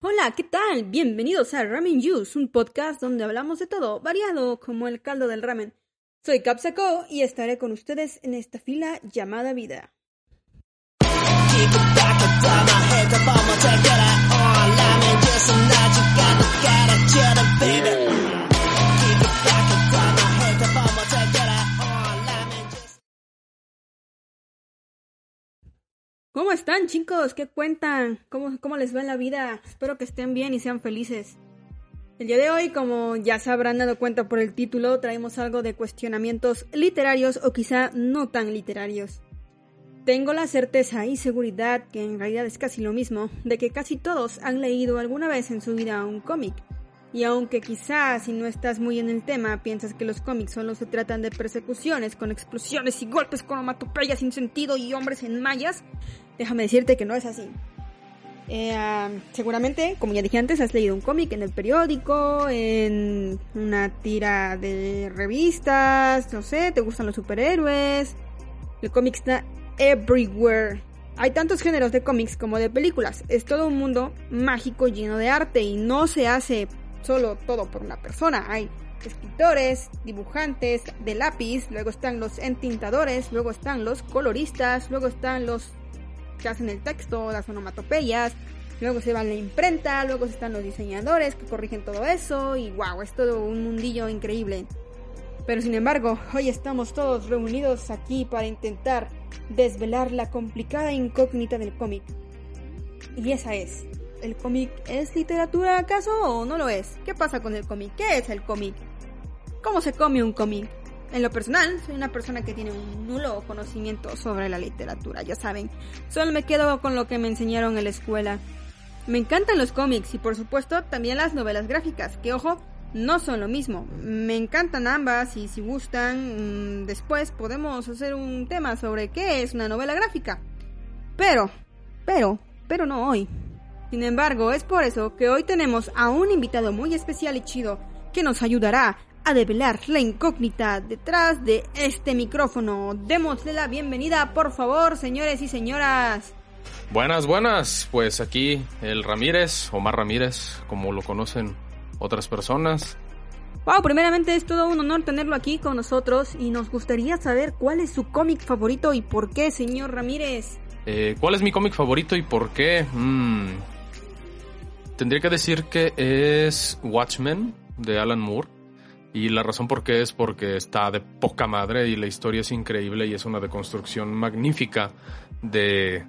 Hola, ¿qué tal? Bienvenidos a Ramen Juice, un podcast donde hablamos de todo, variado como el caldo del ramen. Soy Capsaco y estaré con ustedes en esta fila llamada vida. ¿Cómo están chicos? ¿Qué cuentan? ¿Cómo, ¿Cómo les va en la vida? Espero que estén bien y sean felices. El día de hoy, como ya se habrán dado cuenta por el título, traemos algo de cuestionamientos literarios o quizá no tan literarios. Tengo la certeza y seguridad, que en realidad es casi lo mismo, de que casi todos han leído alguna vez en su vida un cómic. Y aunque quizás si no estás muy en el tema piensas que los cómics solo se tratan de persecuciones con explosiones y golpes con onomatopeyas sin sentido y hombres en mallas, déjame decirte que no es así. Eh, seguramente, como ya dije antes, has leído un cómic en el periódico, en una tira de revistas, no sé, te gustan los superhéroes. El cómic está everywhere. Hay tantos géneros de cómics como de películas. Es todo un mundo mágico lleno de arte y no se hace solo todo por una persona. Hay escritores, dibujantes de lápiz, luego están los entintadores, luego están los coloristas, luego están los que hacen el texto, las onomatopeyas, luego se va la imprenta, luego están los diseñadores que corrigen todo eso y wow, es todo un mundillo increíble. Pero sin embargo, hoy estamos todos reunidos aquí para intentar desvelar la complicada incógnita del cómic. Y esa es, ¿el cómic es literatura acaso o no lo es? ¿Qué pasa con el cómic? ¿Qué es el cómic? ¿Cómo se come un cómic? En lo personal, soy una persona que tiene un nulo conocimiento sobre la literatura, ya saben. Solo me quedo con lo que me enseñaron en la escuela. Me encantan los cómics y por supuesto también las novelas gráficas, que ojo, no son lo mismo. Me encantan ambas y si gustan, mm, después podemos hacer un tema sobre qué es una novela gráfica. Pero, pero, pero no hoy. Sin embargo, es por eso que hoy tenemos a un invitado muy especial y chido que nos ayudará a develar la incógnita detrás de este micrófono. Démosle la bienvenida, por favor, señores y señoras. Buenas, buenas. Pues aquí el Ramírez, Omar Ramírez, como lo conocen otras personas. Wow, primeramente es todo un honor tenerlo aquí con nosotros y nos gustaría saber cuál es su cómic favorito y por qué, señor Ramírez. Eh, ¿Cuál es mi cómic favorito y por qué? Mm, tendría que decir que es Watchmen de Alan Moore. Y la razón por qué es porque está de poca madre y la historia es increíble y es una deconstrucción magnífica de,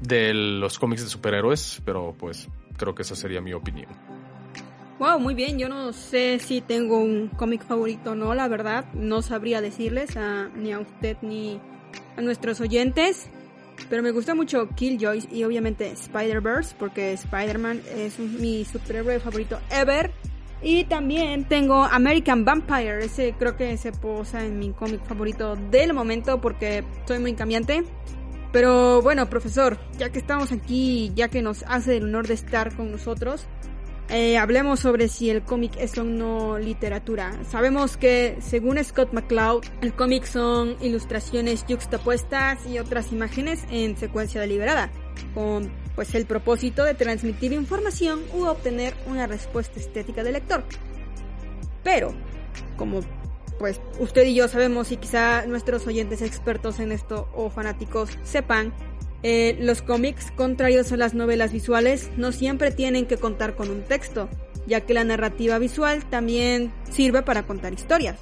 de los cómics de superhéroes, pero pues creo que esa sería mi opinión. Wow, muy bien. Yo no sé si tengo un cómic favorito o no, la verdad. No sabría decirles a, ni a usted ni a nuestros oyentes. Pero me gusta mucho Killjoy y obviamente Spider-Verse porque Spider-Man es mi superhéroe favorito ever. Y también tengo American Vampire, ese creo que se posa en mi cómic favorito del momento porque soy muy cambiante. Pero bueno, profesor, ya que estamos aquí, ya que nos hace el honor de estar con nosotros, eh, hablemos sobre si el cómic es o no literatura. Sabemos que, según Scott McCloud, el cómic son ilustraciones yuxtapuestas y otras imágenes en secuencia deliberada, con pues el propósito de transmitir información u obtener una respuesta estética del lector. Pero, como pues usted y yo sabemos y quizá nuestros oyentes expertos en esto o fanáticos sepan, eh, los cómics, contrarios a las novelas visuales, no siempre tienen que contar con un texto, ya que la narrativa visual también sirve para contar historias.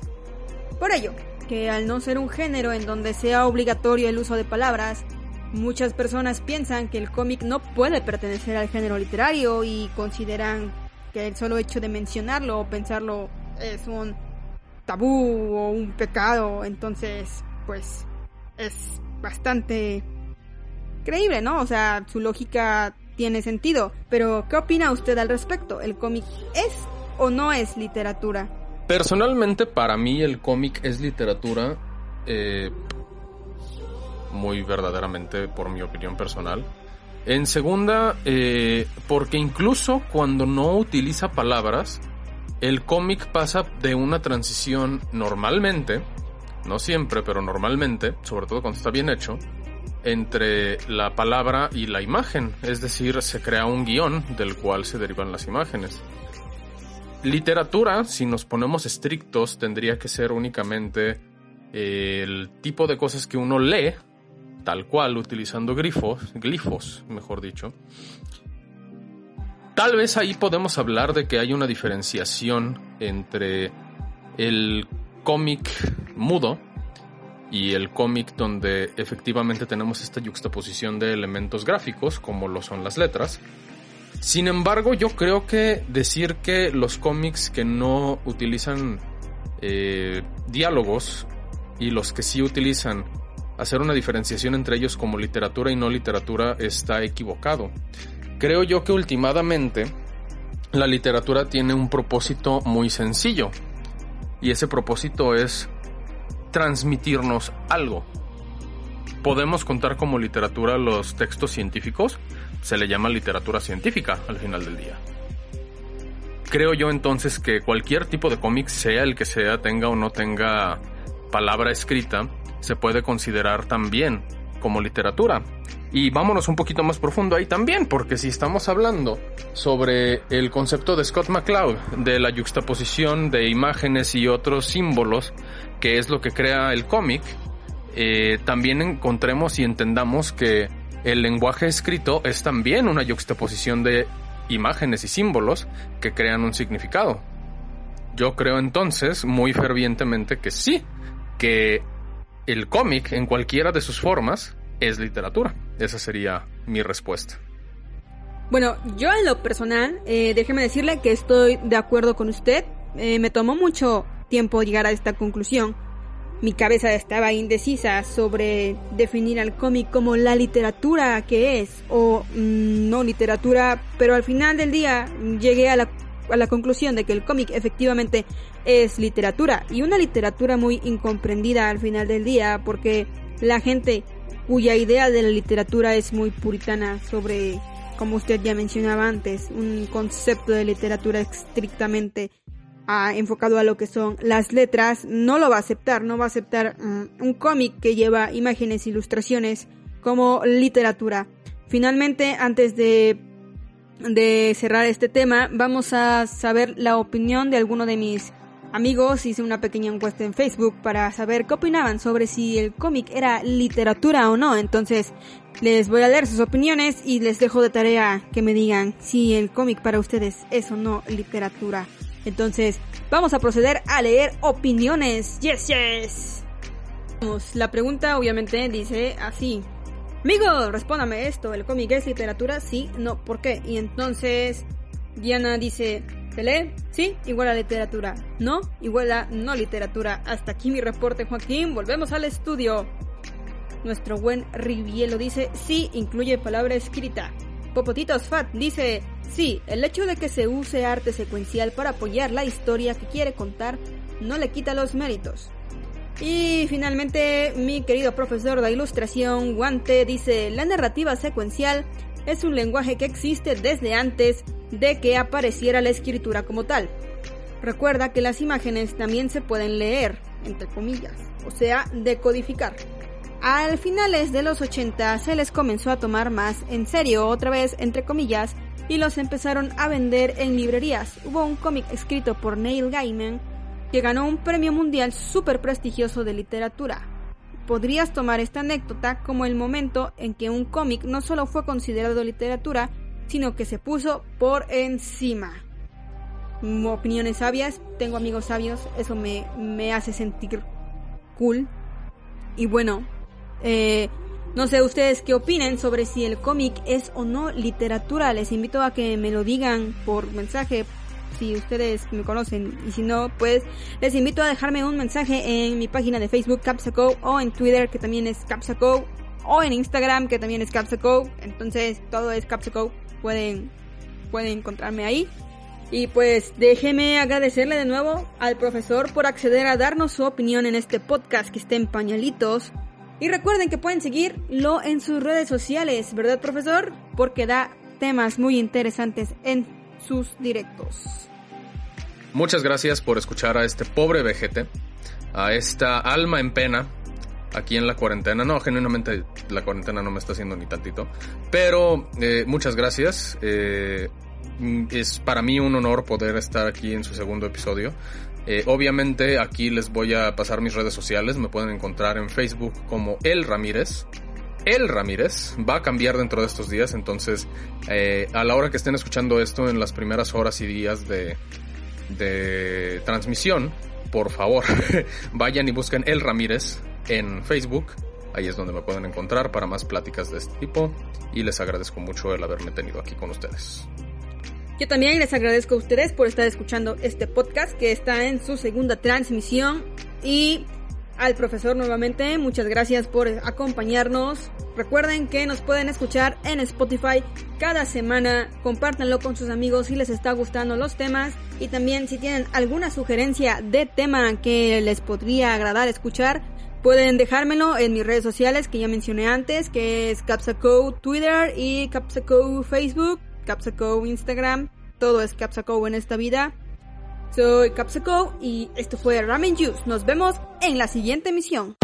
Por ello, que al no ser un género en donde sea obligatorio el uso de palabras, muchas personas piensan que el cómic no puede pertenecer al género literario y consideran que el solo hecho de mencionarlo o pensarlo es un tabú o un pecado, entonces pues es bastante creíble, ¿no? O sea, su lógica tiene sentido. Pero, ¿qué opina usted al respecto? ¿El cómic es o no es literatura? Personalmente, para mí el cómic es literatura. Eh, muy verdaderamente, por mi opinión personal. En segunda, eh, porque incluso cuando no utiliza palabras, el cómic pasa de una transición normalmente, no siempre, pero normalmente, sobre todo cuando está bien hecho, entre la palabra y la imagen, es decir, se crea un guion del cual se derivan las imágenes. Literatura, si nos ponemos estrictos, tendría que ser únicamente eh, el tipo de cosas que uno lee, tal cual, utilizando grifos, glifos, mejor dicho. Tal vez ahí podemos hablar de que hay una diferenciación entre el cómic mudo, y el cómic donde efectivamente tenemos esta juxtaposición de elementos gráficos como lo son las letras. Sin embargo, yo creo que decir que los cómics que no utilizan eh, diálogos y los que sí utilizan hacer una diferenciación entre ellos como literatura y no literatura está equivocado. Creo yo que últimamente la literatura tiene un propósito muy sencillo y ese propósito es transmitirnos algo. Podemos contar como literatura los textos científicos, se le llama literatura científica al final del día. Creo yo entonces que cualquier tipo de cómic, sea el que sea, tenga o no tenga palabra escrita, se puede considerar también como literatura. Y vámonos un poquito más profundo ahí también, porque si estamos hablando sobre el concepto de Scott McCloud, de la yuxtaposición de imágenes y otros símbolos, que es lo que crea el cómic, eh, también encontremos y entendamos que el lenguaje escrito es también una yuxtaposición de imágenes y símbolos que crean un significado. Yo creo entonces muy fervientemente que sí, que el cómic en cualquiera de sus formas es literatura. Esa sería mi respuesta. Bueno, yo en lo personal, eh, déjeme decirle que estoy de acuerdo con usted. Eh, me tomó mucho tiempo llegar a esta conclusión. Mi cabeza estaba indecisa sobre definir al cómic como la literatura que es o mm, no literatura, pero al final del día llegué a la, a la conclusión de que el cómic efectivamente es literatura y una literatura muy incomprendida al final del día porque la gente cuya idea de la literatura es muy puritana sobre, como usted ya mencionaba antes, un concepto de literatura estrictamente ah, enfocado a lo que son las letras, no lo va a aceptar, no va a aceptar mm, un cómic que lleva imágenes, ilustraciones como literatura. Finalmente, antes de, de cerrar este tema, vamos a saber la opinión de alguno de mis amigos hice una pequeña encuesta en Facebook para saber qué opinaban sobre si el cómic era literatura o no. Entonces les voy a leer sus opiniones y les dejo de tarea que me digan si el cómic para ustedes es o no literatura. Entonces vamos a proceder a leer opiniones. Yes, yes. La pregunta obviamente dice así. Amigo, respóndame esto, ¿el cómic es literatura? Sí, no, ¿por qué? Y entonces Diana dice, ¿Se lee? Sí, igual a literatura. No, igual a no literatura. Hasta aquí mi reporte, Joaquín. Volvemos al estudio. Nuestro buen Rivielo dice, sí, incluye palabra escrita. Popotitos Fat dice, sí, el hecho de que se use arte secuencial para apoyar la historia que quiere contar no le quita los méritos. Y finalmente, mi querido profesor de ilustración, Guante, dice, la narrativa secuencial es un lenguaje que existe desde antes de que apareciera la escritura como tal. Recuerda que las imágenes también se pueden leer, entre comillas, o sea, decodificar. Al finales de los 80 se les comenzó a tomar más en serio, otra vez, entre comillas, y los empezaron a vender en librerías. Hubo un cómic escrito por Neil Gaiman que ganó un premio mundial súper prestigioso de literatura. Podrías tomar esta anécdota como el momento en que un cómic no solo fue considerado literatura, sino que se puso por encima. Opiniones sabias, tengo amigos sabios, eso me, me hace sentir cool. Y bueno, eh, no sé ustedes qué opinen sobre si el cómic es o no literatura. Les invito a que me lo digan por mensaje si ustedes me conocen y si no, pues les invito a dejarme un mensaje en mi página de Facebook Capsaco o en Twitter que también es Capsaco o en Instagram que también es Capsaco. Entonces todo es Capsaco pueden, pueden encontrarme ahí. Y pues déjeme agradecerle de nuevo al profesor por acceder a darnos su opinión en este podcast que está en pañalitos. Y recuerden que pueden seguirlo en sus redes sociales, ¿verdad profesor? Porque da temas muy interesantes en sus directos. Muchas gracias por escuchar a este pobre vejete, a esta alma en pena aquí en la cuarentena. No, genuinamente la cuarentena no me está haciendo ni tantito. Pero eh, muchas gracias. Eh, es para mí un honor poder estar aquí en su segundo episodio. Eh, obviamente aquí les voy a pasar mis redes sociales. Me pueden encontrar en Facebook como El Ramírez. El Ramírez va a cambiar dentro de estos días, entonces a la hora que estén escuchando esto en las primeras horas y días de, de transmisión, por favor, vayan y busquen El Ramírez en Facebook. Ahí es donde me pueden encontrar para más pláticas de este tipo y les agradezco mucho el haberme tenido aquí con ustedes. Yo también les agradezco a ustedes por estar escuchando este podcast que está en su segunda transmisión y al profesor nuevamente, muchas gracias por acompañarnos. Recuerden que nos pueden escuchar en Spotify cada semana. Compártanlo con sus amigos si les está gustando los temas. Y también si tienen alguna sugerencia de tema que les podría agradar escuchar, Pueden dejármelo en mis redes sociales que ya mencioné antes, que es Capsaco Twitter y Capsaco Facebook, Capsaco Instagram, todo es Capsaco en esta vida. Soy Capsaco y esto fue Ramen Juice. Nos vemos en la siguiente emisión.